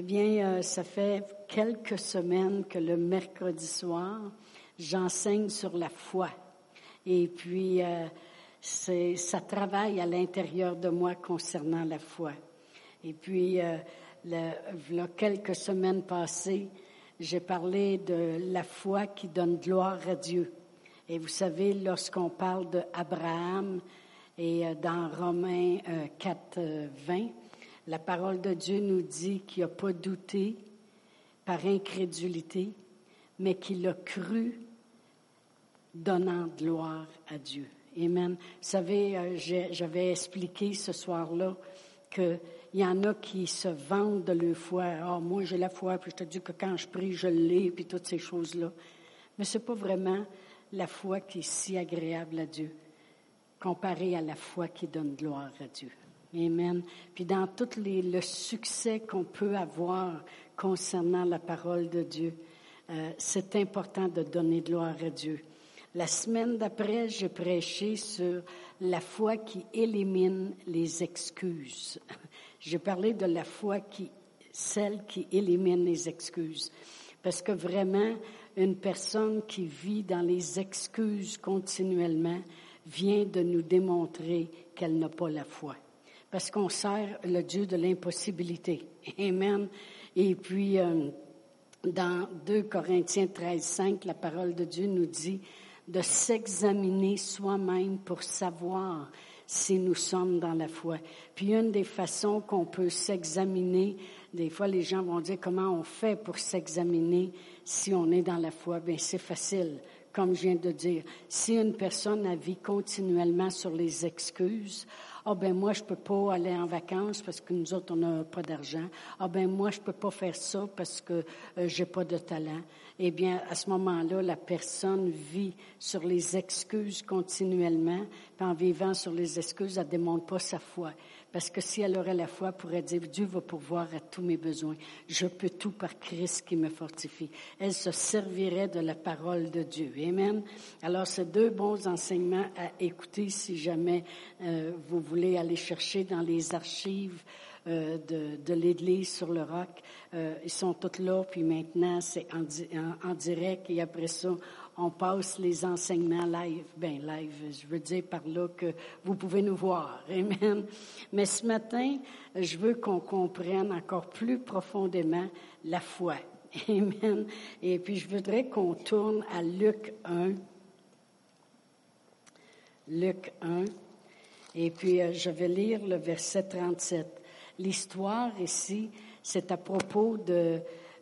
Eh bien, euh, ça fait quelques semaines que le mercredi soir, j'enseigne sur la foi. Et puis, euh, ça travaille à l'intérieur de moi concernant la foi. Et puis, euh, quelques semaines passées, j'ai parlé de la foi qui donne gloire à Dieu. Et vous savez, lorsqu'on parle d'Abraham et euh, dans Romains 4, euh, 20, la parole de Dieu nous dit qu'il n'a pas douté par incrédulité, mais qu'il a cru donnant gloire à Dieu. Amen. Vous savez, euh, j'avais expliqué ce soir-là qu'il y en a qui se vendent de leur foi. Ah, moi, j'ai la foi, puis je te dis que quand je prie, je l'ai, puis toutes ces choses-là. Mais c'est pas vraiment la foi qui est si agréable à Dieu, comparée à la foi qui donne gloire à Dieu. Amen. Puis dans tout le succès qu'on peut avoir concernant la parole de Dieu, euh, c'est important de donner gloire à Dieu. La semaine d'après, j'ai prêché sur la foi qui élimine les excuses. J'ai parlé de la foi qui, celle qui élimine les excuses. Parce que vraiment, une personne qui vit dans les excuses continuellement vient de nous démontrer qu'elle n'a pas la foi. Parce qu'on sert le Dieu de l'impossibilité. Amen. Et puis, euh, dans 2 Corinthiens 13, 5, la parole de Dieu nous dit, de s'examiner soi-même pour savoir si nous sommes dans la foi. Puis une des façons qu'on peut s'examiner, des fois les gens vont dire comment on fait pour s'examiner si on est dans la foi? Bien, c'est facile, comme je viens de dire. Si une personne a vit continuellement sur les excuses, ah ben moi je peux pas aller en vacances parce que nous autres on n'a pas d'argent. Ah ben moi je peux pas faire ça parce que euh, j'ai pas de talent. Eh bien à ce moment-là la personne vit sur les excuses continuellement. En vivant sur les excuses, elle démontre pas sa foi. Parce que si elle aurait la foi, elle pourrait dire, Dieu va pourvoir à tous mes besoins. Je peux tout par Christ qui me fortifie. Elle se servirait de la parole de Dieu. Amen. Alors, c'est deux bons enseignements à écouter si jamais euh, vous voulez aller chercher dans les archives euh, de, de l'Église sur le roc. Euh, ils sont tous là, puis maintenant, c'est en, en, en direct, et après ça, on passe les enseignements live. Ben live, je veux dire par là que vous pouvez nous voir. Amen. Mais ce matin, je veux qu'on comprenne encore plus profondément la foi. Amen. Et puis je voudrais qu'on tourne à Luc 1. Luc 1. Et puis euh, je vais lire le verset 37. L'histoire ici, c'est à propos de,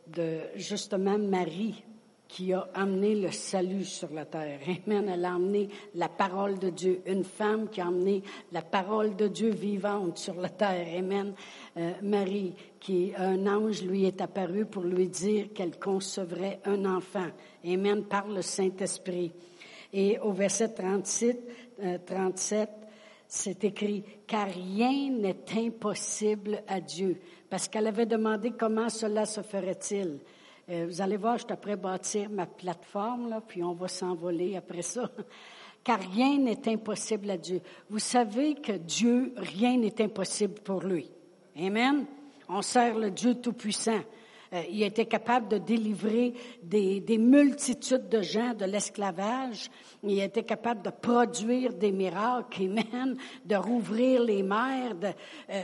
de justement Marie qui a amené le salut sur la terre. Amen. Elle a amené la parole de Dieu. Une femme qui a amené la parole de Dieu vivante sur la terre. Amen. Euh, Marie, qui un ange lui est apparu pour lui dire qu'elle concevrait un enfant. Amen. Par le Saint-Esprit. Et au verset 37, euh, 37 c'est écrit, car rien n'est impossible à Dieu. Parce qu'elle avait demandé comment cela se ferait-il. Euh, vous allez voir, je suis après bâtir ma plateforme, là, puis on va s'envoler après ça. Car rien n'est impossible à Dieu. Vous savez que Dieu, rien n'est impossible pour lui. Amen. On sert le Dieu Tout-Puissant. Euh, il était capable de délivrer des, des multitudes de gens de l'esclavage. Il était capable de produire des miracles, amen, de rouvrir les mers, euh,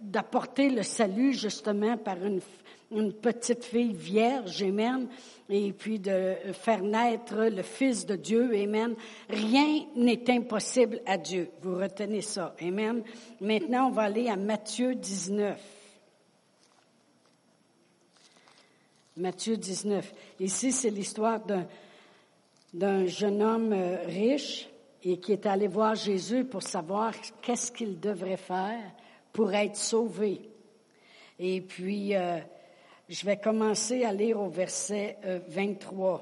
d'apporter le salut justement par une, une petite fille vierge, Amen, et puis de faire naître le Fils de Dieu, Amen. Rien n'est impossible à Dieu. Vous retenez ça, Amen. Maintenant, on va aller à Matthieu 19. Matthieu 19. Ici, c'est l'histoire d'un, jeune homme euh, riche et qui est allé voir Jésus pour savoir qu'est-ce qu'il devrait faire pour être sauvé. Et puis, euh, je vais commencer à lire au verset 23. Euh,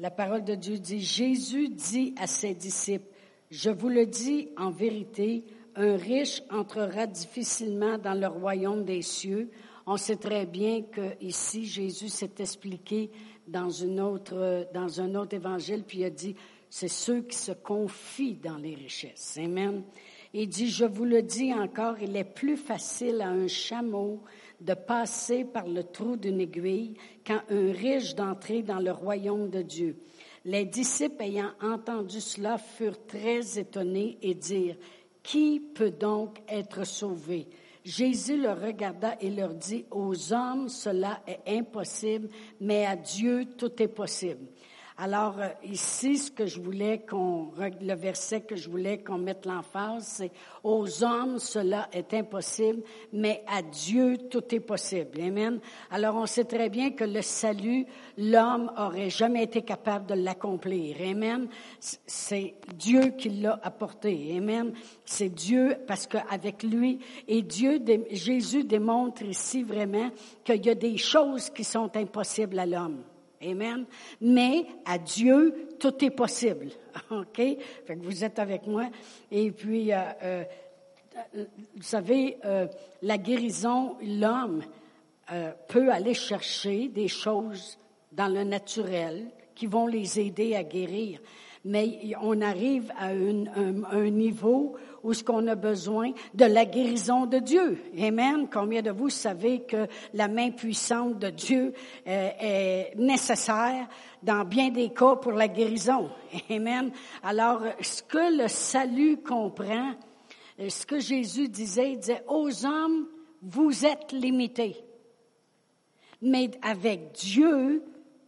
La parole de Dieu dit, Jésus dit à ses disciples, je vous le dis en vérité, un riche entrera difficilement dans le royaume des cieux. On sait très bien que ici Jésus s'est expliqué dans dans un autre évangile, puis il a dit, c'est ceux qui se confient dans les richesses. Amen. Il dit, je vous le dis encore, il est plus facile à un chameau de passer par le trou d'une aiguille qu'à un riche d'entrer dans le royaume de Dieu. Les disciples ayant entendu cela furent très étonnés et dirent, Qui peut donc être sauvé? Jésus leur regarda et leur dit, Aux hommes cela est impossible, mais à Dieu tout est possible. Alors euh, ici, ce que je voulais qu'on, le verset que je voulais qu'on mette l'emphase, c'est aux hommes cela est impossible, mais à Dieu tout est possible. Amen. Alors on sait très bien que le salut, l'homme aurait jamais été capable de l'accomplir. Amen. C'est Dieu qui l'a apporté. Amen. C'est Dieu parce qu'avec lui et Dieu, Jésus démontre ici vraiment qu'il y a des choses qui sont impossibles à l'homme. Amen. Mais à Dieu, tout est possible. OK? Fait que vous êtes avec moi. Et puis, euh, euh, vous savez, euh, la guérison, l'homme peut aller chercher des choses dans le naturel qui vont les aider à guérir. Mais on arrive à un niveau où ce qu'on a besoin de la guérison de Dieu. Amen. Combien de vous savez que la main puissante de Dieu euh, est nécessaire dans bien des cas pour la guérison? Amen. Alors, ce que le salut comprend, euh, ce que Jésus disait, il disait, aux hommes, vous êtes limités. Mais avec Dieu,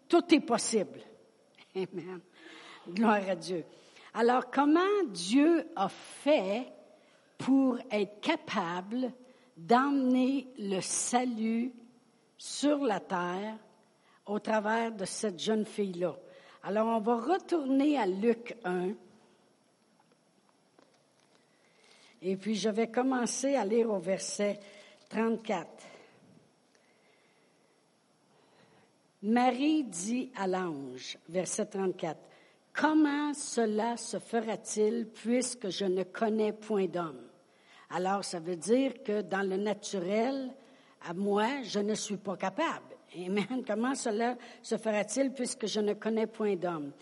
tout est possible. Amen. Gloire à Dieu. Alors, comment Dieu a fait pour être capable d'emmener le salut sur la terre au travers de cette jeune fille-là? Alors, on va retourner à Luc 1. Et puis, je vais commencer à lire au verset 34. Marie dit à l'ange, verset 34, Comment cela se fera-t-il puisque je ne connais point d'homme? Alors, ça veut dire que dans le naturel, à moi, je ne suis pas capable. Amen. Comment cela se fera-t-il puisque je ne connais point d'homme?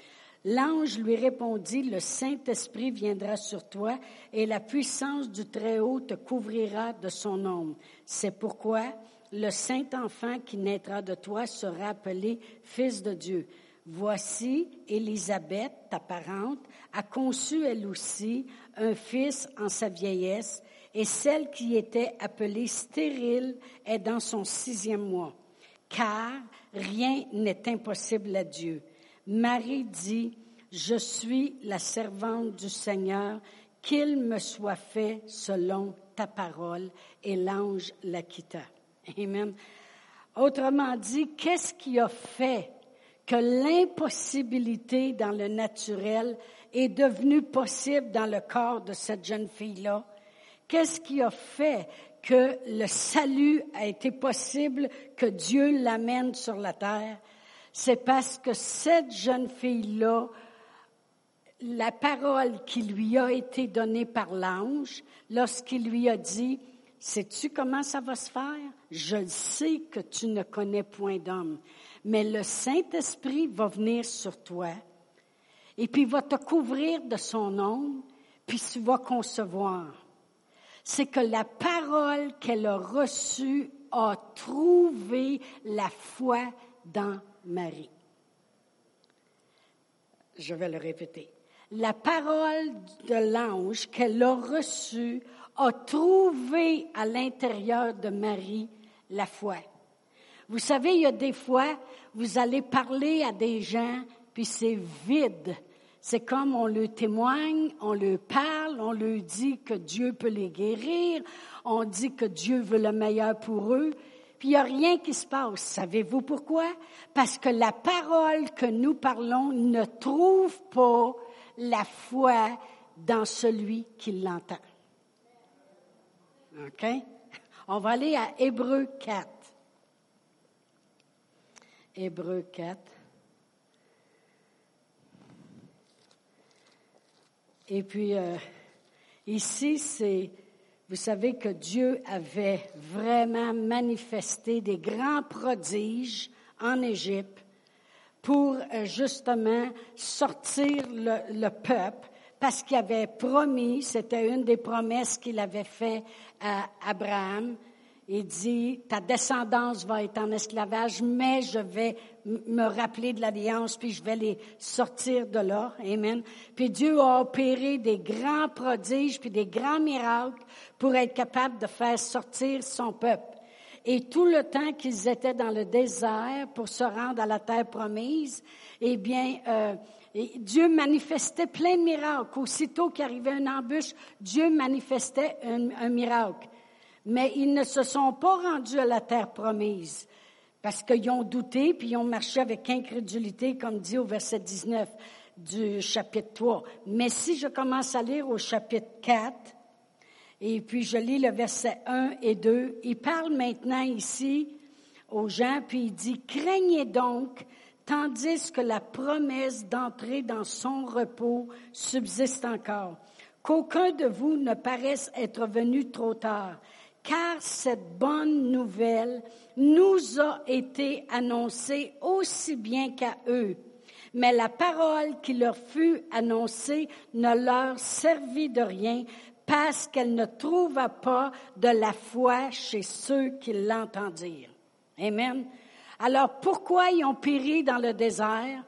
L'ange lui répondit, le Saint-Esprit viendra sur toi et la puissance du Très-Haut te couvrira de son ombre. C'est pourquoi le Saint-Enfant qui naîtra de toi sera appelé Fils de Dieu. Voici, Élisabeth, ta parente, a conçu elle aussi un fils en sa vieillesse, et celle qui était appelée stérile est dans son sixième mois, car rien n'est impossible à Dieu. Marie dit, Je suis la servante du Seigneur, qu'il me soit fait selon ta parole, et l'ange la quitta. Amen. Autrement dit, qu'est-ce qui a fait que l'impossibilité dans le naturel est devenue possible dans le corps de cette jeune fille-là? Qu'est-ce qui a fait que le salut a été possible, que Dieu l'amène sur la terre? C'est parce que cette jeune fille-là, la parole qui lui a été donnée par l'ange, lorsqu'il lui a dit, sais-tu comment ça va se faire? Je sais que tu ne connais point d'homme mais le Saint-Esprit va venir sur toi et puis va te couvrir de son nom, puis tu vas concevoir. C'est que la parole qu'elle a reçue a trouvé la foi dans Marie. Je vais le répéter. La parole de l'ange qu'elle a reçue a trouvé à l'intérieur de Marie la foi. Vous savez, il y a des fois, vous allez parler à des gens, puis c'est vide. C'est comme on le témoigne, on le parle, on leur dit que Dieu peut les guérir, on dit que Dieu veut le meilleur pour eux, puis il n'y a rien qui se passe. Savez-vous pourquoi? Parce que la parole que nous parlons ne trouve pas la foi dans celui qui l'entend. OK? On va aller à Hébreu 4. Hébreu 4. Et puis, euh, ici, c'est, vous savez que Dieu avait vraiment manifesté des grands prodiges en Égypte pour euh, justement sortir le, le peuple parce qu'il avait promis, c'était une des promesses qu'il avait fait à Abraham. Il dit, ta descendance va être en esclavage, mais je vais me rappeler de l'alliance, puis je vais les sortir de là. Amen. Puis Dieu a opéré des grands prodiges, puis des grands miracles pour être capable de faire sortir son peuple. Et tout le temps qu'ils étaient dans le désert pour se rendre à la terre promise, eh bien, euh, Dieu manifestait plein de miracles. Aussitôt qu'arrivait une embûche, Dieu manifestait un, miracle. Mais ils ne se sont pas rendus à la terre promise parce qu'ils ont douté puis ils ont marché avec incrédulité, comme dit au verset 19 du chapitre 3. Mais si je commence à lire au chapitre 4, et puis je lis le verset 1 et 2, il parle maintenant ici aux gens, puis il dit, craignez donc tandis que la promesse d'entrer dans son repos subsiste encore. Qu'aucun de vous ne paraisse être venu trop tard, car cette bonne nouvelle nous a été annoncée aussi bien qu'à eux. Mais la parole qui leur fut annoncée ne leur servit de rien parce qu'elle ne trouva pas de la foi chez ceux qui l'entendirent. Amen. Alors pourquoi ils ont péri dans le désert?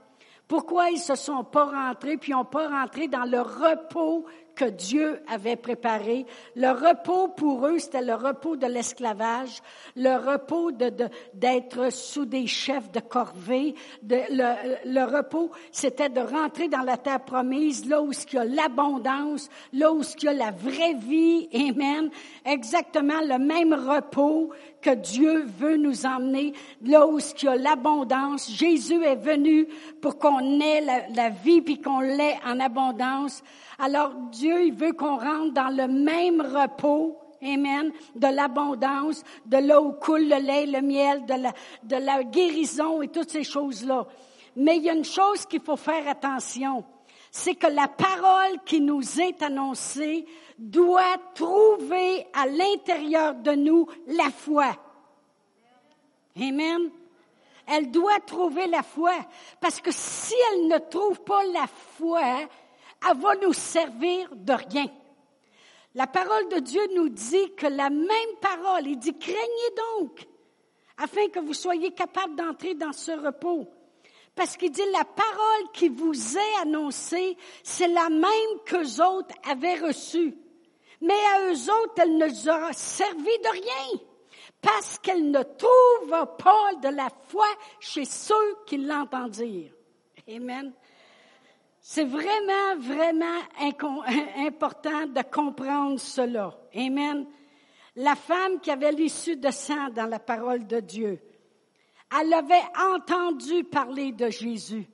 Pourquoi ils se sont pas rentrés puis n'ont pas rentré dans le repos que Dieu avait préparé. Le repos pour eux, c'était le repos de l'esclavage, le repos de, d'être sous des chefs de corvée. De, le, le repos, c'était de rentrer dans la terre promise, là où il y a l'abondance, là où il y a la vraie vie. Amen. Exactement le même repos que Dieu veut nous emmener, là où il y a l'abondance. Jésus est venu pour qu'on ait la, la vie puis qu'on l'ait en abondance. Alors Dieu, il veut qu'on rentre dans le même repos. Amen. De l'abondance, de là où coule le lait, le miel, de la, de la guérison et toutes ces choses-là. Mais il y a une chose qu'il faut faire attention. C'est que la parole qui nous est annoncée doit trouver à l'intérieur de nous la foi. Amen. Elle doit trouver la foi. Parce que si elle ne trouve pas la foi, elle va nous servir de rien. La parole de Dieu nous dit que la même parole, il dit, craignez donc, afin que vous soyez capables d'entrer dans ce repos. Parce qu'il dit, la parole qui vous est annoncée, c'est la même qu'eux autres avaient reçue. Mais à eux autres, elle ne leur a servi de rien. Parce qu'elle ne trouve pas de la foi chez ceux qui l'entendirent. Amen. C'est vraiment, vraiment important de comprendre cela. Amen. La femme qui avait l'issue de sang dans la parole de Dieu, elle avait entendu parler de Jésus.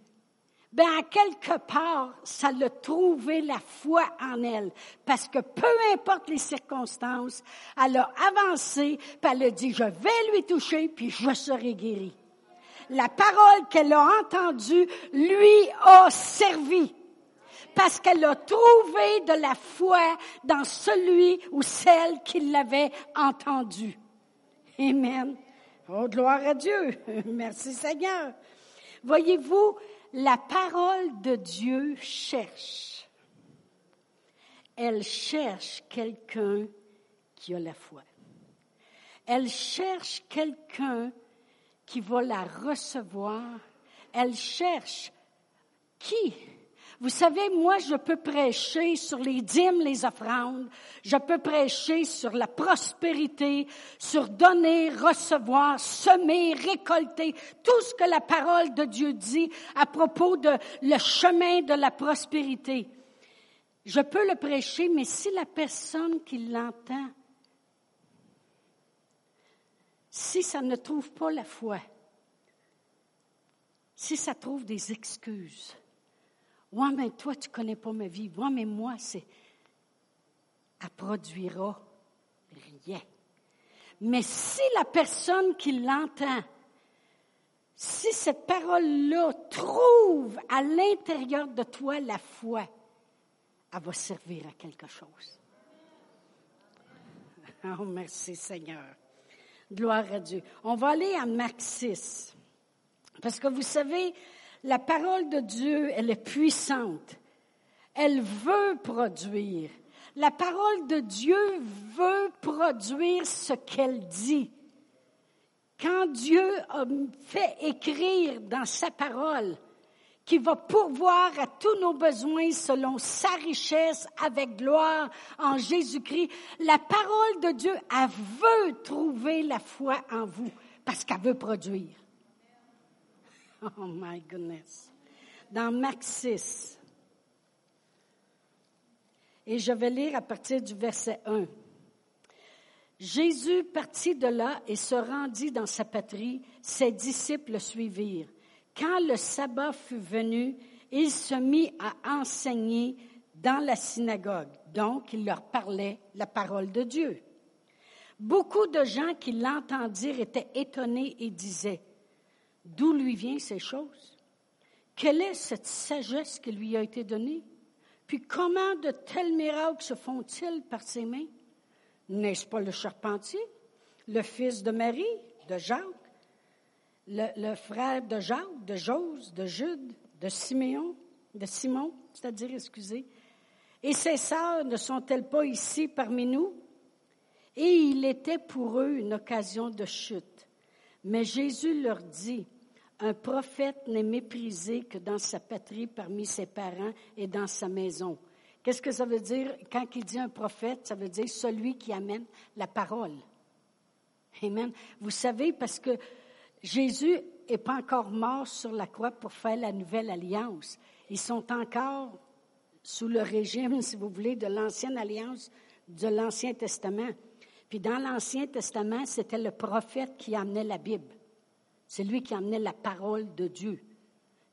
Ben, à quelque part, ça l'a trouvé la foi en elle. Parce que peu importe les circonstances, elle a avancé, puis elle a dit, je vais lui toucher, puis je serai guérie la parole qu'elle a entendue lui a servi. Parce qu'elle a trouvé de la foi dans celui ou celle qui l'avait entendu. Amen. Oh, gloire à Dieu. Merci Seigneur. Voyez-vous, la parole de Dieu cherche. Elle cherche quelqu'un qui a la foi. Elle cherche quelqu'un qui va la recevoir. Elle cherche qui? Vous savez, moi, je peux prêcher sur les dîmes, les offrandes. Je peux prêcher sur la prospérité, sur donner, recevoir, semer, récolter, tout ce que la parole de Dieu dit à propos de le chemin de la prospérité. Je peux le prêcher, mais si la personne qui l'entend si ça ne trouve pas la foi, si ça trouve des excuses, ouais, mais toi, tu connais pas ma vie, ouais, mais moi, c'est, elle produira rien. Mais si la personne qui l'entend, si cette parole-là trouve à l'intérieur de toi la foi, elle va servir à quelque chose. Oh, merci Seigneur. Gloire à Dieu. On va aller à Marc 6. Parce que vous savez, la parole de Dieu, elle est puissante. Elle veut produire. La parole de Dieu veut produire ce qu'elle dit. Quand Dieu a fait écrire dans sa parole qui va pourvoir à tous nos besoins selon sa richesse avec gloire en Jésus-Christ, la parole de Dieu, elle veut trouver la foi en vous parce qu'elle veut produire. Oh my goodness. Dans Marc 6, et je vais lire à partir du verset 1. Jésus partit de là et se rendit dans sa patrie. Ses disciples le suivirent. Quand le sabbat fut venu, il se mit à enseigner dans la synagogue. Donc, il leur parlait la parole de Dieu. Beaucoup de gens qui l'entendirent étaient étonnés et disaient, D'où lui viennent ces choses? Quelle est cette sagesse qui lui a été donnée? Puis comment de tels miracles se font-ils par ses mains? N'est-ce pas le charpentier, le fils de Marie, de Jacques, le, frère de Jacques, de Jose, de Jude, de Siméon, de Simon, c'est-à-dire, excusez. Et ses sœurs ne sont-elles pas ici parmi nous? Et il était pour eux une occasion de chute. Mais Jésus leur dit, un prophète n'est méprisé que dans sa patrie, parmi ses parents et dans sa maison. Qu'est-ce que ça veut dire? Quand il dit un prophète? Ça veut dire celui qui amène la parole. Amen. Vous savez, parce que Jésus n'est pas encore mort sur la croix pour faire la nouvelle alliance. Ils sont encore sous le régime, si vous voulez, de l'ancienne alliance, de l'Ancien Testament. Puis dans l'Ancien Testament, c'était le prophète qui amenait la Bible. C'est lui qui amenait la parole de Dieu.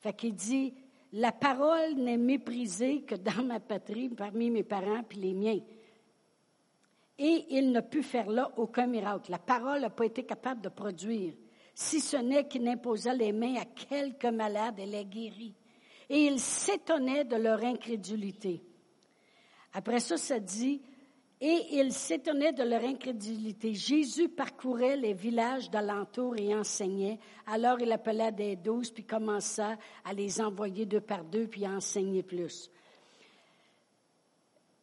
Fait qu'il dit, la parole n'est méprisée que dans ma patrie, parmi mes parents puis les miens. Et il n'a pu faire là aucun miracle. La parole n'a pas été capable de produire, si ce n'est qu'il imposa les mains à quelques malades et les guérit. Et il s'étonnait de leur incrédulité. Après ça, ça dit, et ils s'étonnaient de leur incrédulité. Jésus parcourait les villages d'alentour et enseignait. Alors il appela des douze, puis commença à les envoyer deux par deux, puis à enseigner plus.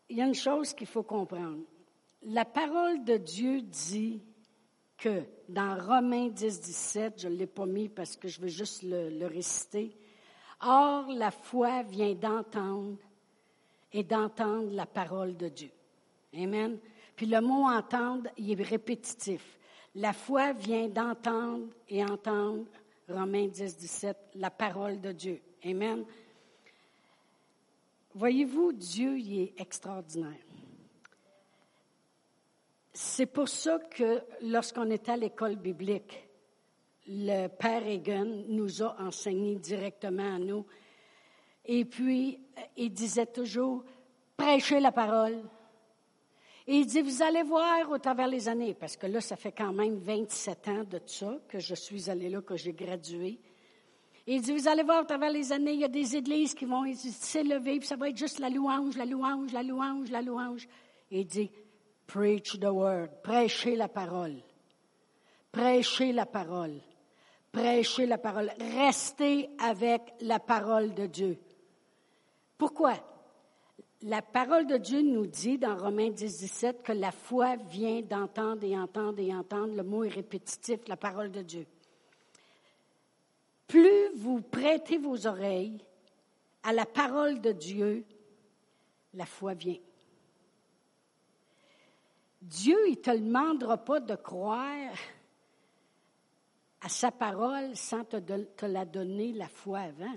Il y a une chose qu'il faut comprendre. La parole de Dieu dit que dans Romains 10, 17, je ne l'ai pas mis parce que je veux juste le, réciter, Or la foi vient d'entendre et d'entendre la parole de Dieu. Amen. Puis le mot entendre, il est répétitif. La foi vient d'entendre et entendre, Romains 10, 17, la parole de Dieu. Amen. Voyez-vous, Dieu, il est extraordinaire. C'est pour ça que lorsqu'on était à l'école biblique, le Père Egan nous a enseigné directement à nous. Et puis, il disait toujours, prêchez la parole, et il dit, vous allez voir au travers les années, parce que là, ça fait quand même 27 ans de ça que je suis allée là, que j'ai gradué. Il dit, vous allez voir au travers les années, il y a des églises qui vont s'élever, puis ça va être juste la louange, la louange, la louange, la louange. Et il dit, preach the word, prêchez la parole. Prêchez la parole. Prêchez la parole. Restez avec la parole de Dieu. Pourquoi? la parole de Dieu nous dit dans Romains 10, 17 que la foi vient d'entendre et entendre et entendre. Le mot est répétitif, la parole de Dieu. Plus vous prêtez vos oreilles à la parole de Dieu, la foi vient. Dieu, il ne te demandera pas de croire à sa parole sans te, la donner la foi avant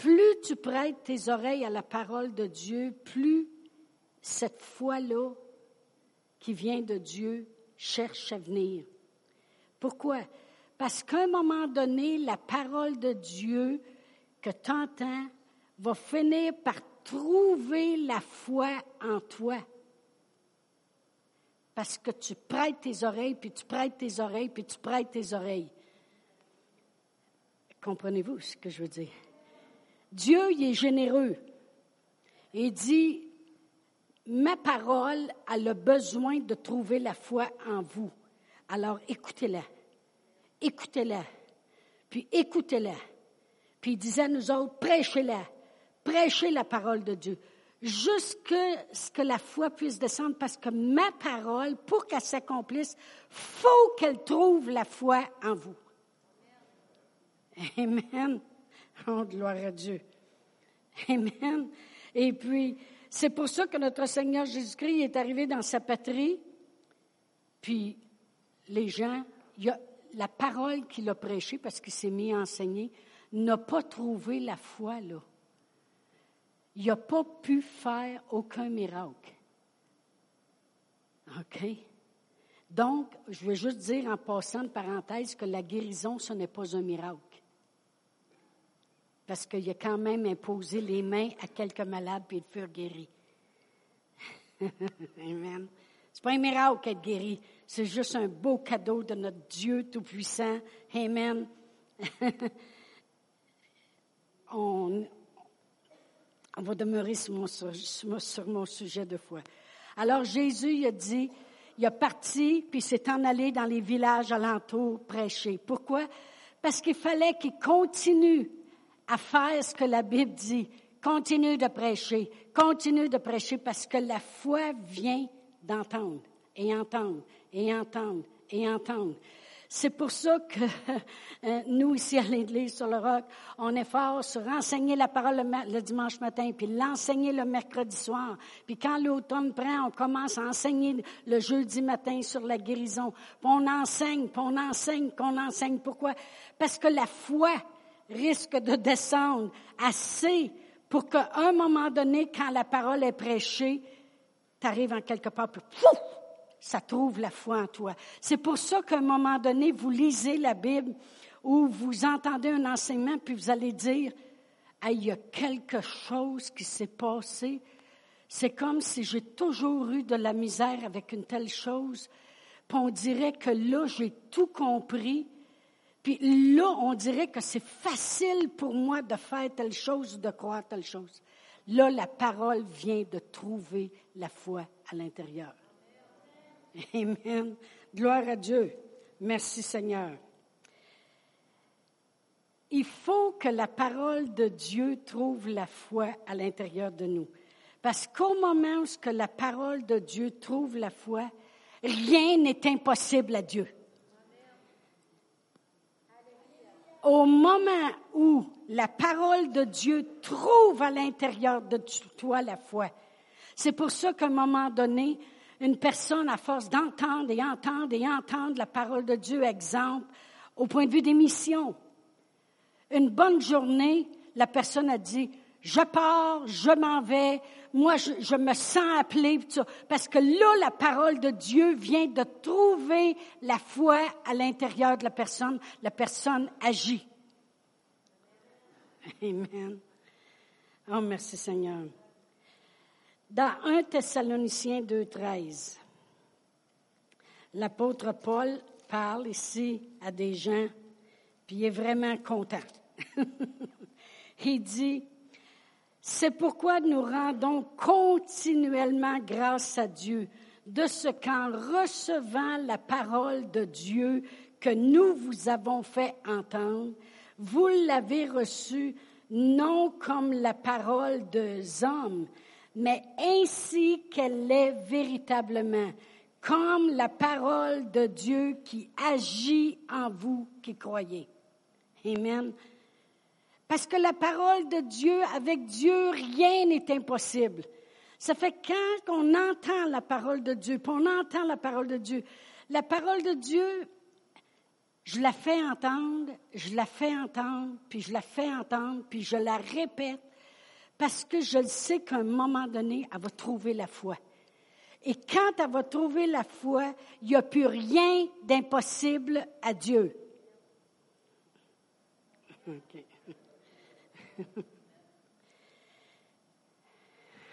plus tu prêtes tes oreilles à la parole de Dieu, plus cette foi-là qui vient de Dieu cherche à venir. Pourquoi? Parce qu'à un moment donné, la parole de Dieu que tu entends va finir par trouver la foi en toi. Parce que tu prêtes tes oreilles, puis tu prêtes tes oreilles, puis tu prêtes tes oreilles. Comprenez-vous ce que je veux dire? Dieu, il est généreux. Il dit, ma parole a le besoin de trouver la foi en vous. Alors écoutez-la. Écoutez-la. Puis écoutez-la. Puis il disait à nous autres, prêchez-la. prêcher la parole de Dieu jusqu'à ce que la foi puisse descendre, parce que ma parole, pour qu'elle s'accomplisse, faut qu'elle trouve la foi en vous. Amen. Oh, gloire à Dieu. Amen. Et puis, c'est pour ça que notre Seigneur Jésus-Christ est arrivé dans sa patrie. Puis, les gens, la parole qu'il a prêchée, parce qu'il s'est mis à enseigner, n'a pas trouvé la foi là il n'a pas pu faire aucun miracle. OK? Donc, je veux juste dire en passant de parenthèse que la guérison, ce n'est pas un miracle. Parce qu'il a quand même imposé les mains à quelques malades puis ils furent guéris. Amen. C'est pas un miracle d'être guéri. C'est juste un beau cadeau de notre Dieu Tout-Puissant. Amen. on, on va demeurer sur mon, sujet de foi. Alors Jésus il a dit, il a parti, puis s'est en allé dans les villages alentours prêcher. Pourquoi? Parce qu'il fallait qu'il continue à faire ce que la Bible dit. Continue de prêcher, continue de prêcher parce que la foi vient d'entendre et entendre et entendre et entendre. C'est pour ça que euh, nous, ici à l'Église sur le Roc, on est fort sur enseigner la parole le, dimanche matin, puis l'enseigner le mercredi soir. Puis quand l'automne prend, on commence à enseigner le jeudi matin sur la guérison. Puis on enseigne, puis on enseigne, qu'on enseigne. Pourquoi? Parce que la foi risque de descendre assez pour qu'à un moment donné, quand la parole est prêchée, tu en quelque part, puis pouf, ça trouve la foi en toi. C'est pour ça qu'à un moment donné, vous lisez la Bible ou vous entendez un enseignement, puis vous allez dire, il y a quelque chose qui s'est passé. C'est comme si j'ai toujours eu de la misère avec une telle chose. Puis on dirait que là, j'ai tout compris. Puis là, on dirait que c'est facile pour moi de faire telle chose ou de croire telle chose. Là, la parole vient de trouver la foi à l'intérieur. Amen. Gloire à Dieu. Merci Seigneur. Il faut que la parole de Dieu trouve la foi à l'intérieur de nous. Parce qu'au moment où que la parole de Dieu trouve la foi, rien n'est impossible à Dieu. Au moment où la parole de Dieu trouve à l'intérieur de toi la foi, c'est pour ça qu'à un moment donné, une personne, à force d'entendre et entendre et entendre la parole de Dieu, exemple, au point de vue des missions. Une bonne journée, la personne a dit, je pars, je m'en vais, moi je, me sens appelé, parce que là, la parole de Dieu vient de trouver la foi à l'intérieur de la personne, la personne agit. Amen. Oh, merci Seigneur. Dans 1 Thessaloniciens 2.13, l'apôtre Paul parle ici à des gens, puis il est vraiment content. il dit, c'est pourquoi nous rendons continuellement grâce à Dieu de ce qu'en recevant la parole de Dieu que nous vous avons fait entendre, vous l'avez reçue non comme la parole des hommes, mais ainsi qu'elle est véritablement, comme la parole de Dieu qui agit en vous qui croyez. Amen. Parce que la parole de Dieu, avec Dieu, rien n'est impossible. Ça fait quand on entend la parole de Dieu, puis on entend la parole de Dieu, la parole de Dieu, je la fais entendre, je la fais entendre, puis je la fais entendre, puis je la répète, parce que je sais qu'à un moment donné, elle va trouver la foi. Et quand elle va trouver la foi, il n'y a plus rien d'impossible à Dieu.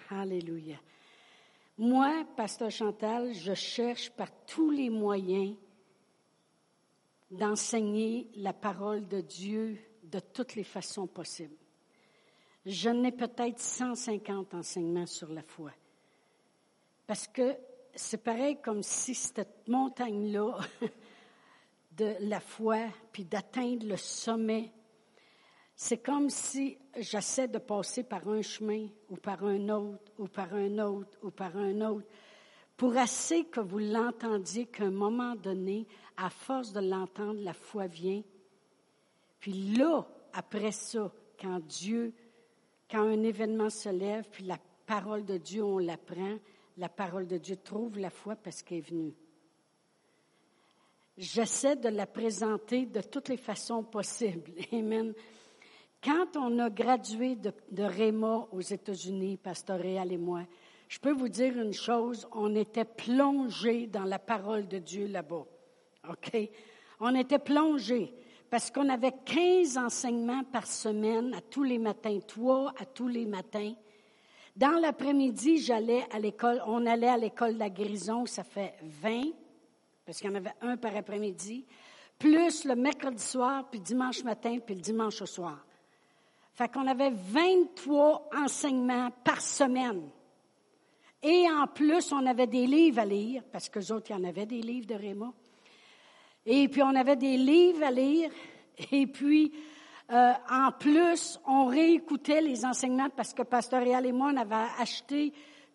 Alléluia. Moi, Pasteur Chantal, je cherche par tous les moyens d'enseigner la parole de Dieu de toutes les façons possibles je n'ai peut-être 150 enseignements sur la foi. Parce que c'est pareil comme si cette montagne-là de la foi, puis d'atteindre le sommet, c'est comme si j'essaie de passer par un chemin ou par un autre ou par un autre ou par un autre pour assez que vous l'entendiez qu'à un moment donné, à force de l'entendre, la foi vient. Puis là, après ça, quand Dieu, quand un événement se lève, puis la parole de Dieu, on l'apprend, la parole de Dieu trouve la foi parce qu'elle est venue. J'essaie de la présenter de toutes les façons possibles. Amen. Quand on a gradué de, de Réma aux États-Unis, Pasteur Réal et moi, je peux vous dire une chose, on était plongé dans la parole de Dieu là-bas. OK? On était plongé parce qu'on avait 15 enseignements par semaine à tous les matins, trois à tous les matins. Dans l'après-midi, j'allais à l'école, on allait à l'école de la guérison, ça fait 20, parce qu'il y en avait un par après-midi, plus le mercredi soir, puis dimanche matin, puis le dimanche au soir. Fait qu'on avait 23 enseignements par semaine. Et en plus, on avait des livres à lire, parce que autres, il y en avait des livres de Réma. Et puis, on avait des livres à lire. Et puis, euh, en plus, on réécoutait les enseignements parce que Pasteur Réal et moi, on avait acheté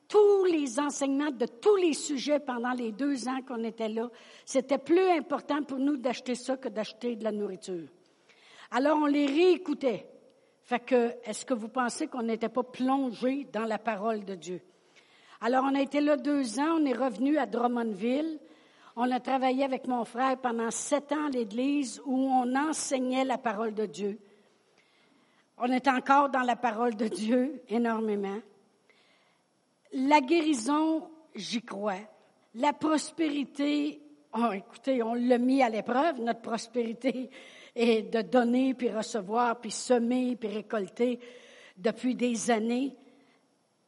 tous les enseignements de tous les sujets pendant les deux ans qu'on était là. C'était plus important pour nous d'acheter ça que d'acheter de la nourriture. Alors, on les réécoutait. Fait que, est-ce que vous pensez qu'on n'était pas plongé dans la parole de Dieu? Alors, on a été là deux ans, on est revenu à Drummondville. On a travaillé avec mon frère pendant sept ans à l'église où on enseignait la parole de Dieu. On est encore dans la parole de Dieu énormément. La guérison, j'y crois. La prospérité, oh, écoutez, on l'a mis à l'épreuve, notre prospérité est de donner, puis recevoir, puis semer, puis récolter depuis des années.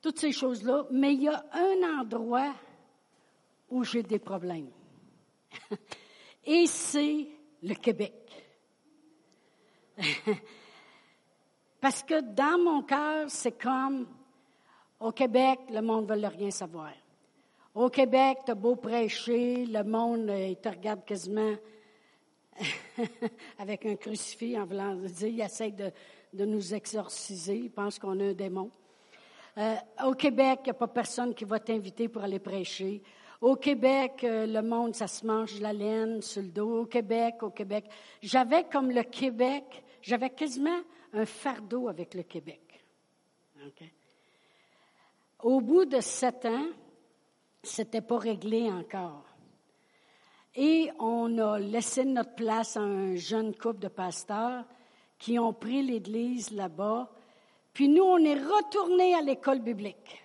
Toutes ces choses-là. Mais il y a un endroit où j'ai des problèmes. Et c'est le Québec. Parce que dans mon cœur, c'est comme au Québec, le monde ne veut rien savoir. Au Québec, tu as beau prêcher, le monde, euh, il te regarde quasiment avec un crucifix en voulant dire, il essaie de, nous exorciser, il pense qu'on a un démon. Euh, au Québec, il n'y a pas personne qui va t'inviter pour aller prêcher. Au Québec, euh, le monde, ça se mange la laine sur le dos. Au Québec, au Québec. J'avais comme le Québec, j'avais quasiment un fardeau avec le Québec. Au bout de sept ans, c'était pas réglé encore. Et on a laissé notre place à un jeune couple de pasteurs qui ont pris l'église là-bas. Puis nous, on est retournés à l'école biblique.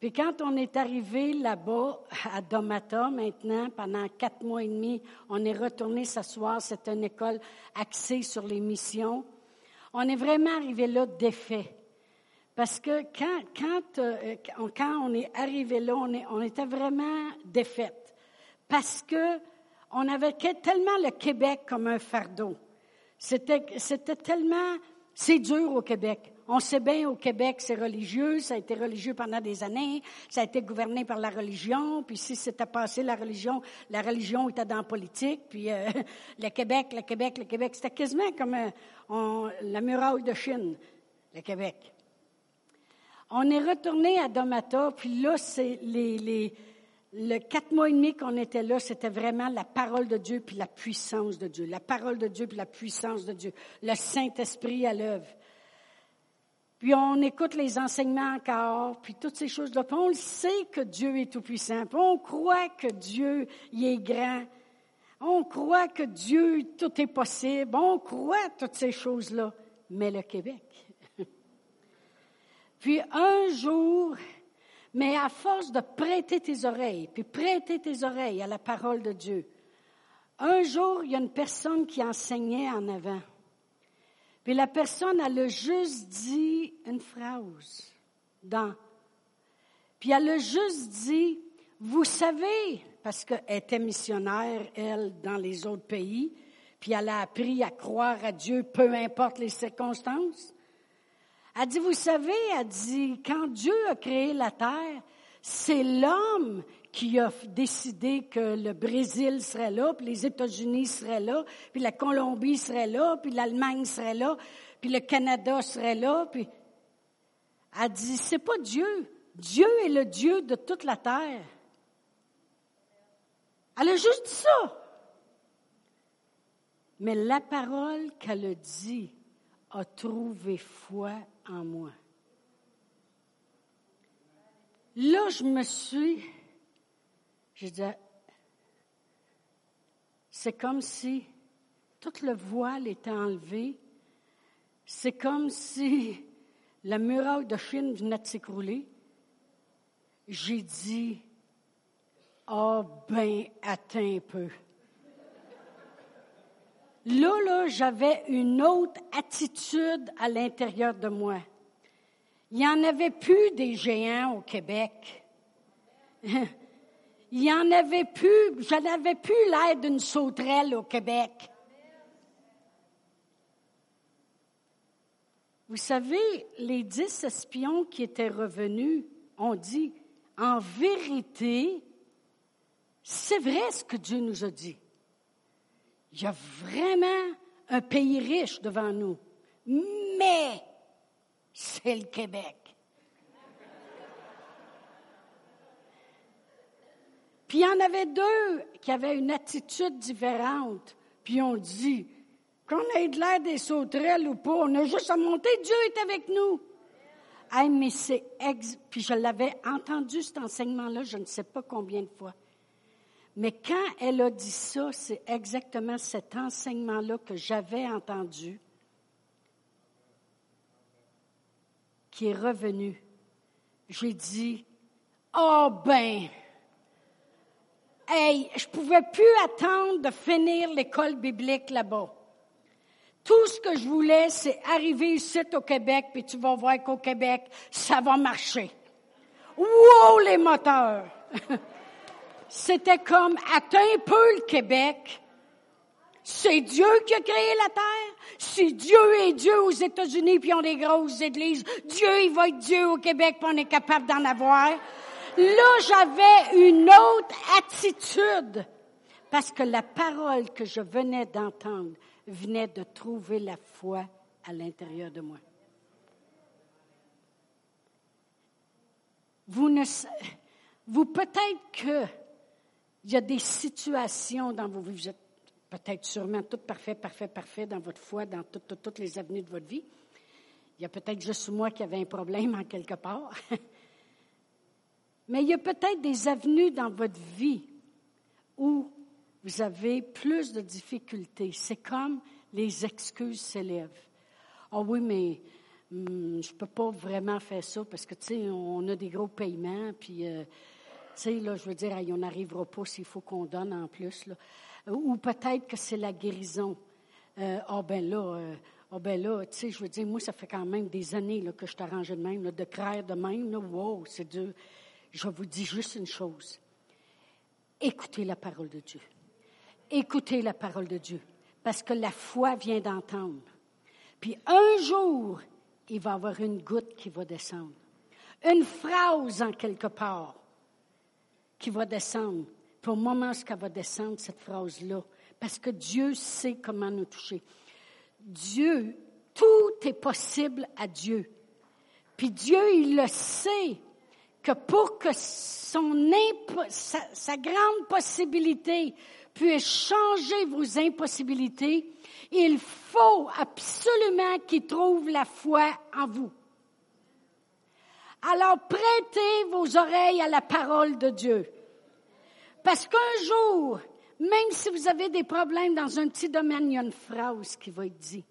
Puis quand on est arrivé là-bas, à Domata, maintenant, pendant quatre mois et demi, on est retourné s'asseoir. C'est une école axée sur les missions. On est vraiment arrivé là défait. Parce que euh, quand on est arrivé là, on, était vraiment défaite. Parce que on avait tellement le Québec comme un fardeau. C'était, c'était tellement, c'est dur au Québec. On sait bien au Québec, c'est religieux, ça a été religieux pendant des années, ça a été gouverné par la religion, puis si c'était passé la religion, la religion était dans la politique, puis euh, le Québec, le Québec, le Québec, c'était quasiment comme euh, la muraille de Chine, le Québec. On est retourné à Domata, puis là, c'est les, le quatre mois et demi qu'on était là, c'était vraiment la parole de Dieu puis la puissance de Dieu. La parole de Dieu puis la puissance de Dieu. Le Saint-Esprit à l'œuvre. Puis on écoute les enseignements encore, puis toutes ces choses-là. Puis on sait que Dieu est tout-puissant. Puis on croit que Dieu y est grand. On croit que Dieu, tout est possible. On croit toutes ces choses-là. Mais le Québec. puis un jour, mais à force de prêter tes oreilles, puis prêter tes oreilles à la parole de Dieu, un jour, il y a une personne qui enseignait en avant. Puis la personne, elle a juste dit une phrase dans. Puis elle a juste dit, vous savez, parce qu'elle était missionnaire, elle, dans les autres pays, puis elle a appris à croire à Dieu, peu importe les circonstances. Elle dit, vous savez, elle dit, quand Dieu a créé la terre, c'est l'homme qui a décidé que le Brésil serait là, puis les États-Unis seraient là, puis la Colombie serait là, puis l'Allemagne serait là, puis le Canada serait là, puis elle dit, c'est pas Dieu. Dieu est le Dieu de toute la terre. Elle a juste dit ça. Mais la parole qu'elle a dit a trouvé foi en moi. Là, je me suis, je dis, c'est comme si tout le voile était enlevé. C'est comme si la muraille de Chine venait de s'écrouler. J'ai dit, oh ben, attends un peu. Là, là, j'avais une autre attitude à l'intérieur de moi. Il n'y en avait plus des géants au Québec. Il n'y en avait plus, je n'avais plus l'air d'une sauterelle au Québec. Vous savez, les dix espions qui étaient revenus ont dit, en vérité, c'est vrai ce que Dieu nous a dit. Il y a vraiment un pays riche devant nous. Mais c'est le Québec. Puis il y en avait deux qui avaient une attitude différente. Puis on dit, qu'on ait de l'air des sauterelles ou pas, on a juste à monter, Dieu est avec nous. Hey, mais c'est ex... Puis je l'avais entendu cet enseignement-là, je ne sais pas combien de fois. Mais quand elle a dit ça, c'est exactement cet enseignement-là que j'avais entendu qui est revenu. J'ai dit, oh ben, hey, je pouvais plus attendre de finir l'école biblique là-bas. Tout ce que je voulais, c'est arriver ici au Québec, puis tu vas voir qu'au Québec, ça va marcher. Wow, les moteurs! C'était comme, attends un peu le Québec. C'est Dieu qui a créé la terre. Si Dieu est Dieu aux États-Unis puis ont des grosses églises, Dieu, il va être Dieu au Québec puis on est capable d'en avoir. Là, j'avais une autre attitude parce que la parole que je venais d'entendre venait de trouver la foi à l'intérieur de moi. Vous ne, vous peut-être que il y a des situations dans vos vies peut-être sûrement tout parfait, parfait, parfait dans votre foi, dans toutes les avenues de votre vie. Il y a peut-être juste moi qui avais un problème en quelque part. Mais il y a peut-être des avenues dans votre vie où vous avez plus de difficultés. C'est comme les excuses s'élèvent. Ah oh oui, mais hum, je peux pas vraiment faire ça parce que, tu sais, on a des gros paiements, puis, euh, tu sais, là, je veux dire, on n'arrivera pas s'il faut qu'on donne en plus. Ou peut-être que c'est la guérison. Euh, ah oh, ben là, oh, ben là, tu sais, je veux dire, moi, ça fait quand même des années que je t'arrange de même, de craindre de même. Wow, c'est dur. Je vous dis juste une chose. Écoutez la parole de Dieu. Écoutez la parole de Dieu. Parce que la foi vient d'entendre. Puis un jour, il va y avoir une goutte qui va descendre. Une phrase en quelque part qui va descendre. Pour le moment où elle va descendre, cette phrase-là, parce que Dieu sait comment nous toucher. Dieu, tout est possible à Dieu. Puis Dieu, il le sait que pour que son sa, grande possibilité puisse changer vos impossibilités, il faut absolument qu'il trouve la foi en vous. Alors prêtez vos oreilles à la parole de Dieu. Parce qu'un jour, même si vous avez des problèmes dans un petit domaine, il y a une phrase qui va être dit.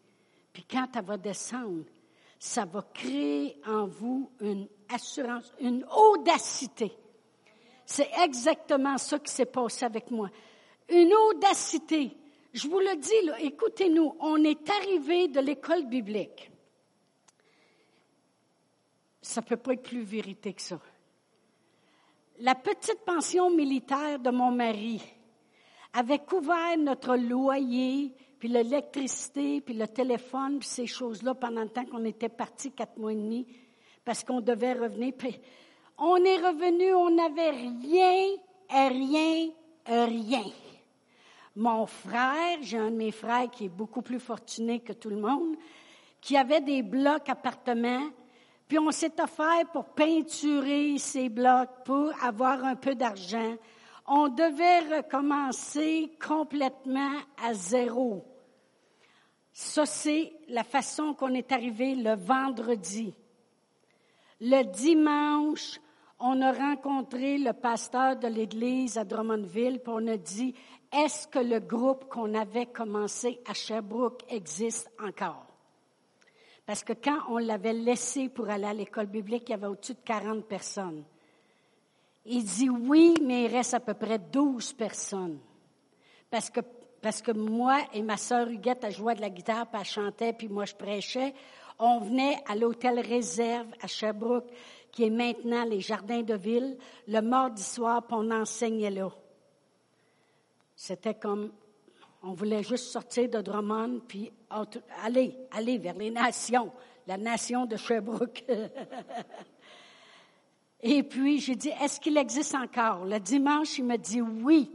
Puis quand elle va descendre, ça va créer en vous une assurance, une audacité. C'est exactement ça qui s'est passé avec moi. Une audacité. Je vous le dis, écoutez-nous, on est arrivé de l'école biblique. Ça ne peut pas être plus vérité que ça la petite pension militaire de mon mari avait couvert notre loyer, puis l'électricité, puis le téléphone, puis ces choses-là pendant le temps qu'on était parti quatre mois et demi, parce qu'on devait revenir. On est revenu, on n'avait rien rien, rien. Mon frère, j'ai un de mes frères qui est beaucoup plus fortuné que tout le monde, qui avait des blocs appartements, puis on s'est offert pour peinturer ces blocs, pour avoir un peu d'argent. On devait recommencer complètement à zéro. Ça, c'est la façon qu'on est arrivé le vendredi. Le dimanche, on a rencontré le pasteur de l'église à Drummondville, puis on a dit, est-ce que le groupe qu'on avait commencé à Sherbrooke existe encore? Parce que quand on l'avait laissé pour aller à l'école biblique, il y avait au-dessus de 40 personnes. Il dit oui, mais il reste à peu près 12 personnes. Parce que, parce que moi et ma sœur Huguette, elle jouait de la guitare, puis elle chantait, puis moi je prêchais. On venait à l'hôtel Réserve à Sherbrooke, qui est maintenant les Jardins de Ville, le mardi soir, puis on enseignait là. C'était comme, on voulait juste sortir de Drummond, puis aller, aller vers les nations, la nation de Sherbrooke. Et puis, j'ai dit, est-ce qu'il existe encore? Le dimanche, il me dit oui.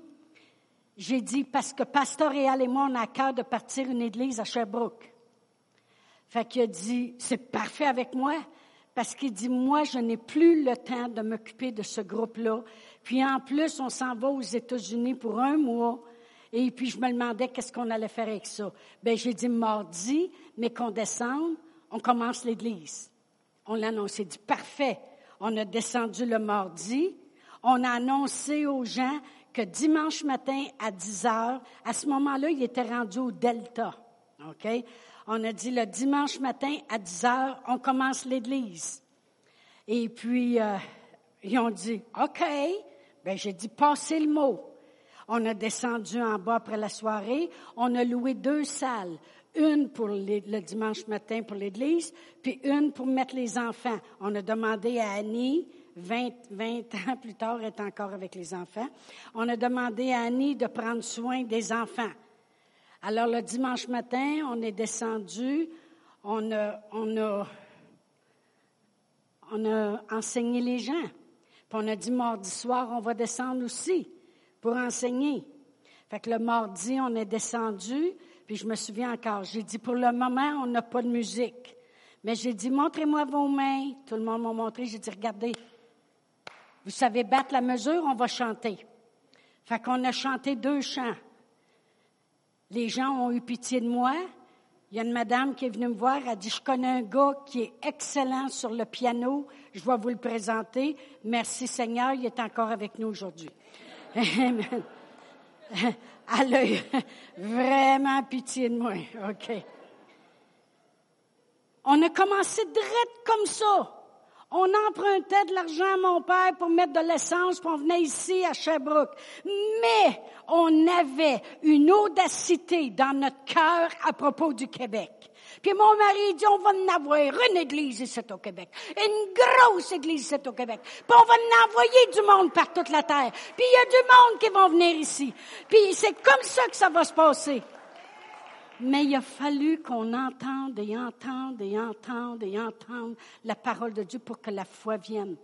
J'ai dit, parce que Pasteur Réal et moi, on a cœur de partir une église à Sherbrooke. Fait qu'il a dit, c'est parfait avec moi, parce qu'il dit, moi, je n'ai plus le temps de m'occuper de ce groupe-là. Puis en plus, on s'en va aux États-Unis pour un mois. Et puis, je me demandais qu'est-ce qu'on allait faire avec ça. Ben, j'ai dit mardi, mais qu'on descende, on commence l'église. On l'a annoncé, dit parfait. On a descendu le mardi. On a annoncé aux gens que dimanche matin à 10 heures, à ce moment-là, il était rendu au Delta. OK? on a dit le dimanche matin à 10 heures, on commence l'église. Et puis, euh, ils ont dit, OK. Ben, j'ai dit, passez le mot. On a descendu en bas après la soirée. On a loué deux salles. Une pour le dimanche matin pour l'église, puis une pour mettre les enfants. On a demandé à Annie, 20, 20 ans plus tard, est encore avec les enfants. On a demandé à Annie de prendre soin des enfants. Alors le dimanche matin, on est descendu, on a, on a, on a enseigné les gens. Puis on a dit mardi soir, on va descendre aussi pour enseigner. Fait que le mardi, on est descendu, puis je me souviens encore, j'ai dit pour le moment, on n'a pas de musique. Mais j'ai dit, montrez-moi vos mains. Tout le monde m'a montré. J'ai dit, regardez, vous savez battre la mesure, on va chanter. Fait qu'on a chanté deux chants. Les gens ont eu pitié de moi. Il y a une madame qui est venue me voir, elle a dit, je connais un gars qui est excellent sur le piano, je vais vous le présenter. Merci Seigneur, il est encore avec nous aujourd'hui. Elle a vraiment pitié de moi. OK. On a commencé direct comme ça. On empruntait de l'argent à mon père pour mettre de l'essence, puis on venait ici à Sherbrooke. Mais on avait une audacité dans notre cœur à propos du Québec. Puis mon mari dit, on va en avoir une église ici au Québec. Une grosse église ici au Québec. Puis on va en envoyer du monde par toute la terre. Puis il y a du monde qui vont venir ici. Puis c'est comme ça que ça va se passer. Mais il a fallu qu'on entende et entende et entende et entende la parole de Dieu pour que la foi vienne.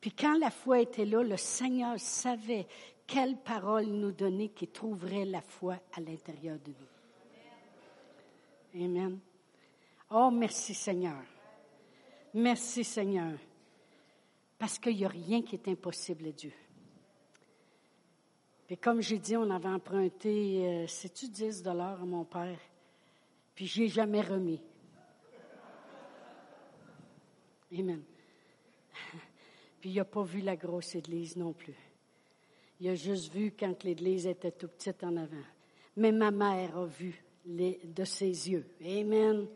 Puis quand la foi était là, le Seigneur savait quelle parole nous donner qui trouverait la foi à l'intérieur de nous. Amen. Oh, merci Seigneur. Merci Seigneur. Parce qu'il n'y a rien qui est impossible à Dieu. Et comme j'ai dit, on avait emprunté, euh, sais-tu 10 dollars à mon père? Puis je n'ai jamais remis. Amen. Puis il n'a pas vu la grosse église non plus. Il a juste vu quand l'église était tout petite en avant. Mais ma mère a vu de ses yeux. Amen.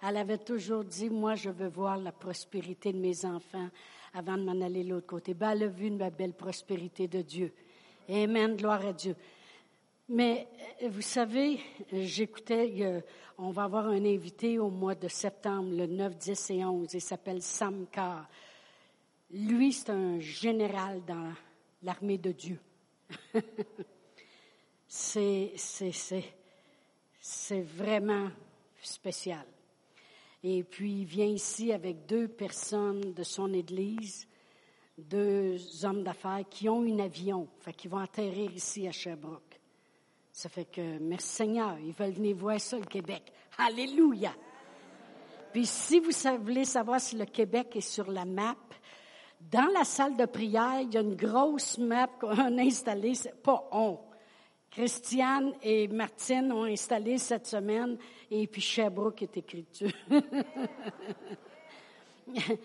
Elle avait toujours dit, moi, je veux voir la prospérité de mes enfants avant de m'en aller de l'autre côté. Ben, elle a vu la belle prospérité de Dieu. Amen, gloire à Dieu. Mais euh, vous savez, j'écoutais, on va avoir un invité au mois de septembre, le 9, 10 et 11, il s'appelle Sam Carr. Lui, c'est un général dans l'armée de Dieu. c'est, c'est vraiment spécial. Et puis, il vient ici avec deux personnes de son Église deux hommes d'affaires qui ont un avion, fait qu'ils vont atterrir ici à Sherbrooke. Ça fait que, merci Seigneur, ils veulent venir voir ça, le Québec. Alléluia! Puis si vous voulez savoir si le Québec est sur la map, dans la salle de prière, il y a une grosse map qu'on a installée, pas on. Christiane et Martine ont installé cette semaine, et puis Sherbrooke est écrit dessus.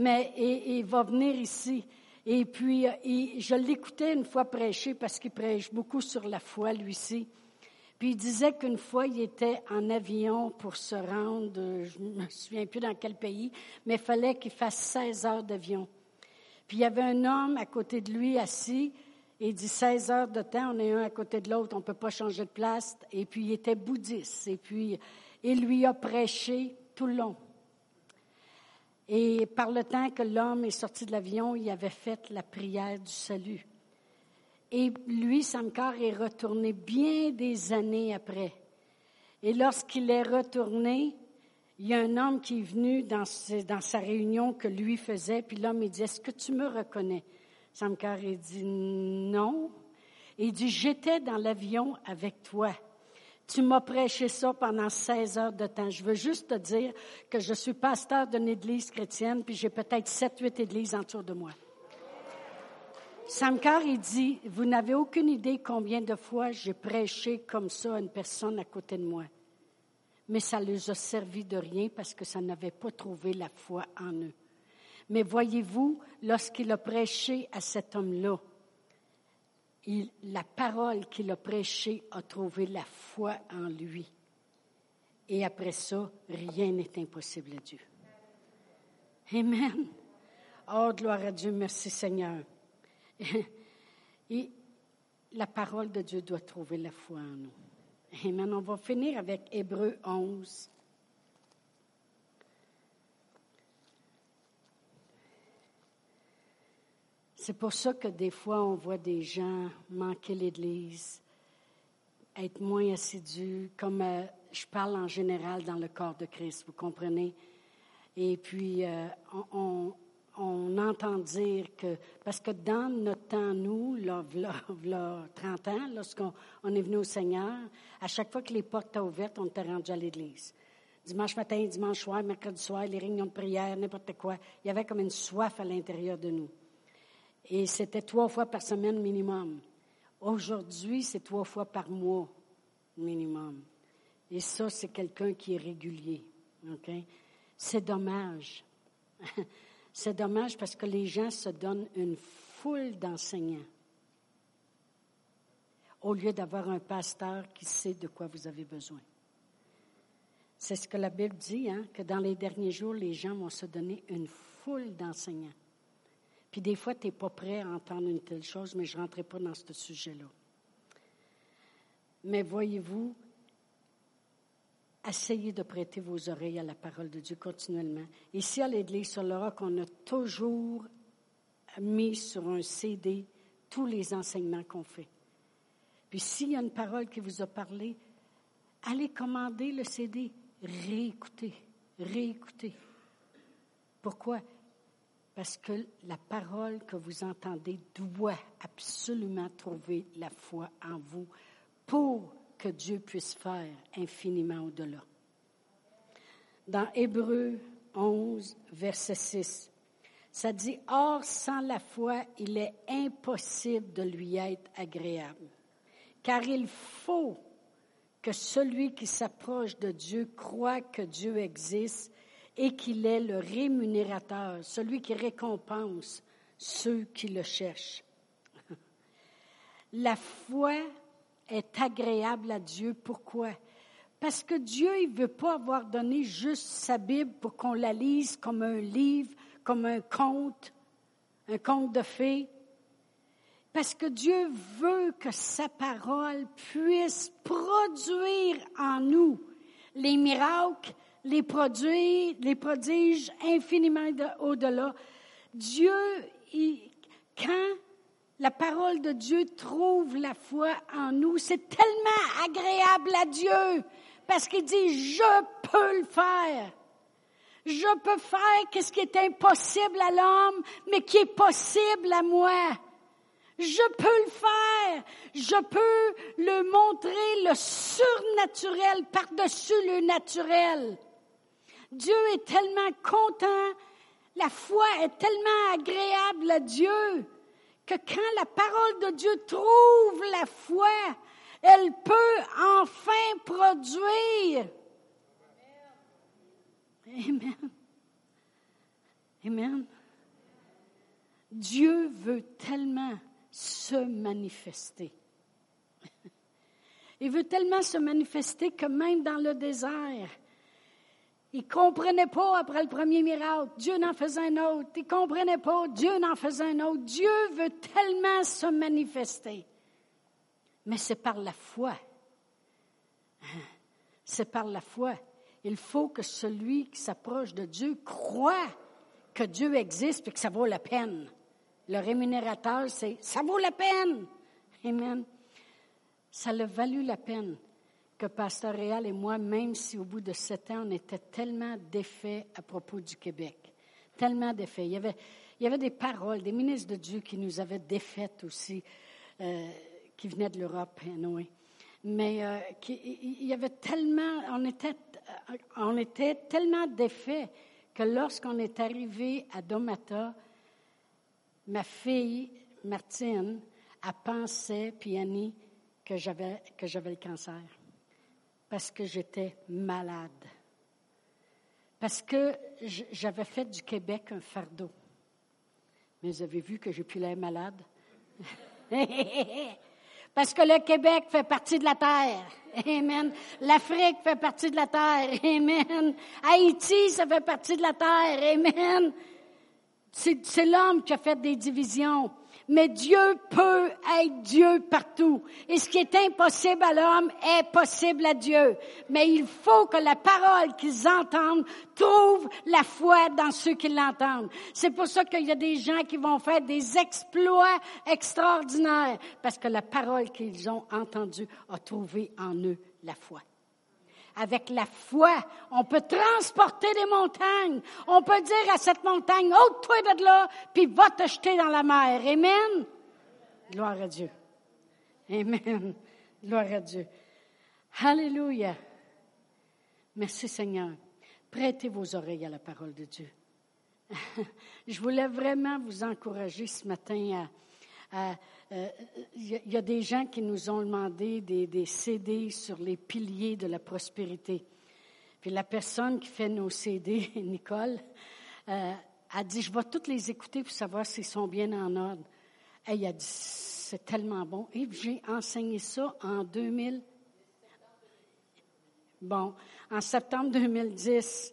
Mais il va venir ici. Et puis, euh, je l'écoutais une fois prêcher parce qu'il prêche beaucoup sur la foi, lui-ci. Puis il disait qu'une fois, il était en avion pour se rendre, je ne me souviens plus dans quel pays, mais il fallait qu'il fasse 16 heures d'avion. Puis il y avait un homme à côté de lui assis, et il dit 16 heures de temps, on est un à côté de l'autre, on ne peut pas changer de place. Et puis il était bouddhiste, et puis il lui a prêché tout le long. Et par le temps que l'homme est sorti de l'avion, il avait fait la prière du salut. Et lui, Samkar, est retourné bien des années après. Et lorsqu'il est retourné, il y a un homme qui est venu dans, sa réunion que lui faisait, puis l'homme, il dit, est-ce que tu me reconnais? Samkar, il dit, non. Il dit, j'étais dans l'avion avec toi. Tu m'as prêché ça pendant 16 heures de temps. Je veux juste te dire que je suis pasteur d'une église chrétienne, puis j'ai peut-être 7, 8 églises autour de moi. Samkar, il dit, vous n'avez aucune idée combien de fois j'ai prêché comme ça à une personne à côté de moi. Mais ça ne les a servi de rien parce que ça n'avait pas trouvé la foi en eux. Mais voyez-vous, lorsqu'il a prêché à cet homme-là, la parole qu'il a prêchée a trouvé la foi en lui. Et après ça, rien n'est impossible à Dieu. Amen. Oh, gloire à Dieu, merci Seigneur. Et la parole de Dieu doit trouver la foi en nous. Amen. On va finir avec Hébreu 11. C'est pour ça que des fois, on voit des gens manquer l'Église, être moins assidus, comme euh, je parle en général dans le corps de Christ, vous comprenez? Et puis, euh, on, entend dire que, parce que dans notre temps, nous, là, là, 30 ans, lorsqu'on on est venu au Seigneur, à chaque fois que les portes étaient ouvertes, on était rendu à l'église. Dimanche matin, dimanche soir, mercredi soir, les réunions de prière, n'importe quoi. Il y avait comme une soif à l'intérieur de nous. Et c'était trois fois par semaine minimum. Aujourd'hui, c'est trois fois par mois minimum. Et ça, c'est quelqu'un qui est régulier. C'est dommage. C'est dommage parce que les gens se donnent une foule d'enseignants au lieu d'avoir un pasteur qui sait de quoi vous avez besoin. C'est ce que la Bible dit, hein, que dans les derniers jours, les gens vont se donner une foule d'enseignants. Puis des fois, tu n'es pas prêt à entendre une telle chose, mais je ne rentrerai pas dans ce sujet-là. Mais voyez-vous, essayez de prêter vos oreilles à la parole de Dieu continuellement. Ici, à l'Église sur le roc, on a toujours mis sur un CD tous les enseignements qu'on fait. Puis s'il y a une parole qui vous a parlé, allez commander le CD, réécoutez, réécoutez. Pourquoi? Parce que la parole que vous entendez doit absolument trouver la foi en vous pour que Dieu puisse faire infiniment au-delà. Dans Hébreu 11, verset 6, ça dit, Or, sans la foi, il est impossible de lui être agréable, car il faut que celui qui s'approche de Dieu croit que Dieu existe et qu'il est le rémunérateur, celui qui récompense ceux qui le cherchent. La foi est agréable à Dieu. Pourquoi? Parce que Dieu, ne veut pas avoir donné juste sa Bible pour qu'on la lise comme un livre, comme un conte, un conte de fées. Parce que Dieu veut que sa parole puisse produire en nous les miracles, les produits, les prodiges infiniment au-delà. Dieu, quand la parole de Dieu trouve la foi en nous. C'est tellement agréable à Dieu parce qu'il dit, je peux le faire. Je peux faire ce qui est impossible à l'homme, mais qui est possible à moi. Je peux le faire. Je peux le montrer, le surnaturel par-dessus le naturel. Dieu est tellement content. La foi est tellement agréable à Dieu que quand la parole de Dieu trouve la foi, elle peut enfin produire. Amen. Amen. Dieu veut tellement se manifester. Il veut tellement se manifester que même dans le désert, il ne comprenait pas après le premier miracle. Dieu n'en faisait un autre. Il ne comprenait pas. Dieu n'en faisait un autre. Dieu veut tellement se manifester. Mais c'est par la foi. C'est par la foi. Il faut que celui qui s'approche de Dieu croit que Dieu existe et que ça vaut la peine. Le rémunérateur, c'est ça vaut la peine. Amen. Ça a valu la peine que Pasteur Réal et moi, même si au bout de sept ans, on était tellement défaits à propos du Québec, tellement défaits. Il y avait, des paroles, des ministres de Dieu qui nous avaient défaites aussi, euh, qui venaient de l'Europe, Noé. Mais euh, il y avait tellement, on était, on était tellement défaits que lorsqu'on est arrivé à Domata, ma fille, Martine, a pensé, puis Annie, que j'avais le cancer. Parce que j'étais malade. Parce que j'avais fait du Québec un fardeau. Mais vous avez vu que j'ai pu l'air malade? Parce que le Québec fait partie de la terre. Amen. L'Afrique fait partie de la terre. Amen. Haïti, ça fait partie de la terre. Amen. C'est l'homme qui a fait des divisions. Mais Dieu peut être Dieu partout. Et ce qui est impossible à l'homme est possible à Dieu. Mais il faut que la parole qu'ils entendent trouve la foi dans ceux qui l'entendent. C'est pour ça qu'il y a des gens qui vont faire des exploits extraordinaires. Parce que la parole qu'ils ont entendue a trouvé en eux la foi. Avec la foi, on peut transporter des montagnes. On peut dire à cette montagne, ôte-toi de là, puis va te jeter dans la mer. Amen. Gloire à Dieu. Amen. Gloire à Dieu. Alléluia. Merci Seigneur. Prêtez vos oreilles à la parole de Dieu. Je voulais vraiment vous encourager ce matin à, il euh, y, a des gens qui nous ont demandé des, CD sur les piliers de la prospérité. Puis la personne qui fait nos CD, Nicole, euh, a dit, je vais toutes les écouter pour savoir s'ils sont bien en ordre. Elle a dit, c'est tellement bon. Et j'ai enseigné ça en 2000. Bon, en septembre 2010.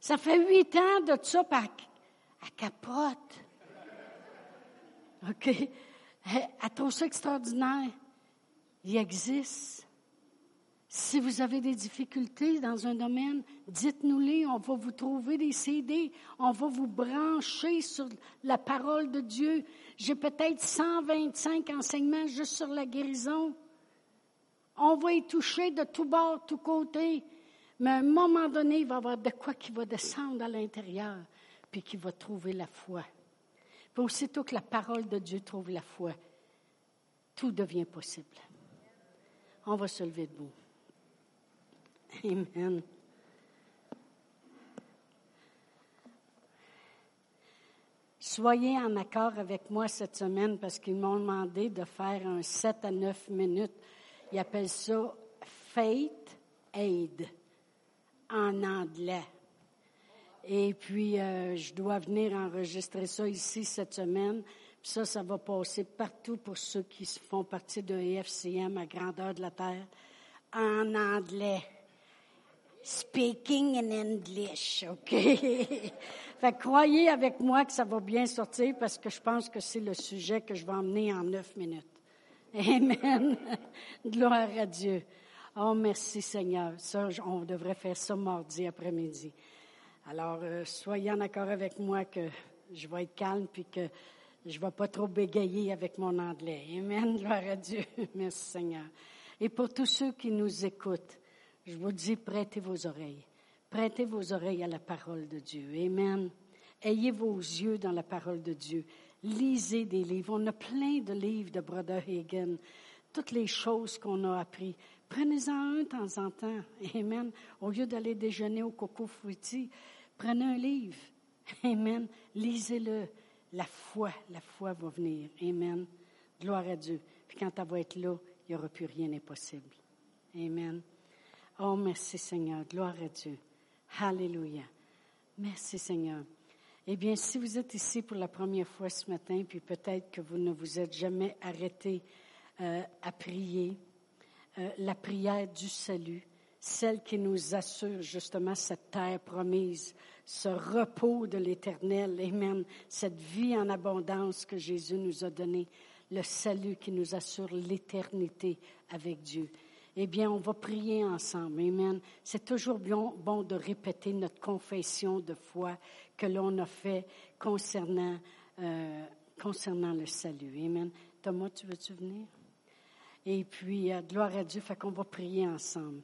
Ça fait huit ans de ça, à capote. OK? Trouve ça extraordinaire. Il existe. Si vous avez des difficultés dans un domaine, dites-nous-les. On va vous trouver des CD. On va vous brancher sur la parole de Dieu. J'ai peut-être 125 enseignements juste sur la guérison. On va y toucher de tout bord, tout côté. Mais à un moment donné, il va y avoir de quoi qui va descendre à l'intérieur, puis qui va trouver la foi aussitôt que la parole de Dieu trouve la foi, tout devient possible. On va se lever debout. Amen. Soyez en accord avec moi cette semaine parce qu'ils m'ont demandé de faire un 7 à 9 minutes. Ils appellent ça Faith Aid en anglais. Et puis, euh, je dois venir enregistrer ça ici cette semaine. Puis ça, ça va passer partout pour ceux qui font partie de EFCM à grandeur de la terre en anglais. Speaking in English, OK? fait croyez avec moi que ça va bien sortir parce que je pense que c'est le sujet que je vais emmener en neuf minutes. Amen. Gloire à Dieu. Oh, merci Seigneur. Ça, on devrait faire ça mardi après-midi. Alors, euh, soyez en accord avec moi que je vais être calme puis que je ne vais pas trop bégayer avec mon anglais. Amen. Gloire à Dieu. Merci Seigneur. Et pour tous ceux qui nous écoutent, je vous dis, prêtez vos oreilles Prêtez vos oreilles à la parole de Dieu. Amen. Ayez vos yeux dans la parole de Dieu. Lisez des livres. On a plein de livres de Brother Hagen. Toutes les choses qu'on a appris. Prenez-en un de temps en temps. Amen. Au lieu d'aller déjeuner au coco fruity, prenez un livre. Amen. Lisez-le. La foi, la foi va venir. Amen. Gloire à Dieu. Puis quand elle va être là, il n'y aura plus rien d'impossible. Amen. Oh, merci Seigneur. Gloire à Dieu. Alléluia. Merci Seigneur. Eh bien, si vous êtes ici pour la première fois ce matin, puis peut-être que vous ne vous êtes jamais arrêté euh, à prier, euh, la prière du salut, celle qui nous assure justement cette terre promise, ce repos de l'éternel, Amen, cette vie en abondance que Jésus nous a donnée, le salut qui nous assure l'éternité avec Dieu. Eh bien, on va prier ensemble. Amen. C'est toujours bien, bon de répéter notre confession de foi que l'on a fait concernant, euh, concernant le salut. Amen. Thomas, tu veux-tu venir? Et puis, euh, gloire à Dieu, fait qu'on va prier ensemble.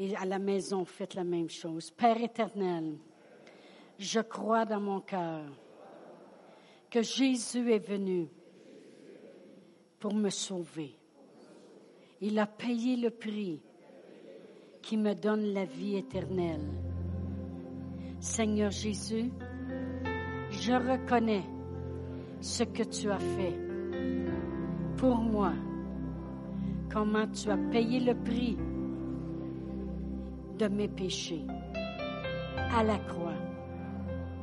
Et à la maison, faites la même chose. Père éternel, je crois dans mon cœur que Jésus est venu pour me sauver. Il a payé le prix qui me donne la vie éternelle. Seigneur Jésus, je reconnais ce que tu as fait pour moi, comment tu as payé le prix de mes péchés à la croix.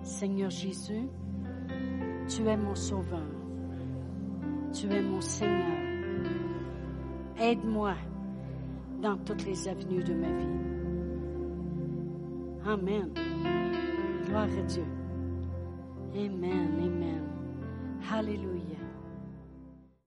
Seigneur Jésus, tu es mon sauveur. Tu es mon Seigneur. Aide-moi dans toutes les avenues de ma vie. Amen. Gloire à Dieu. Amen, amen. Hallelujah.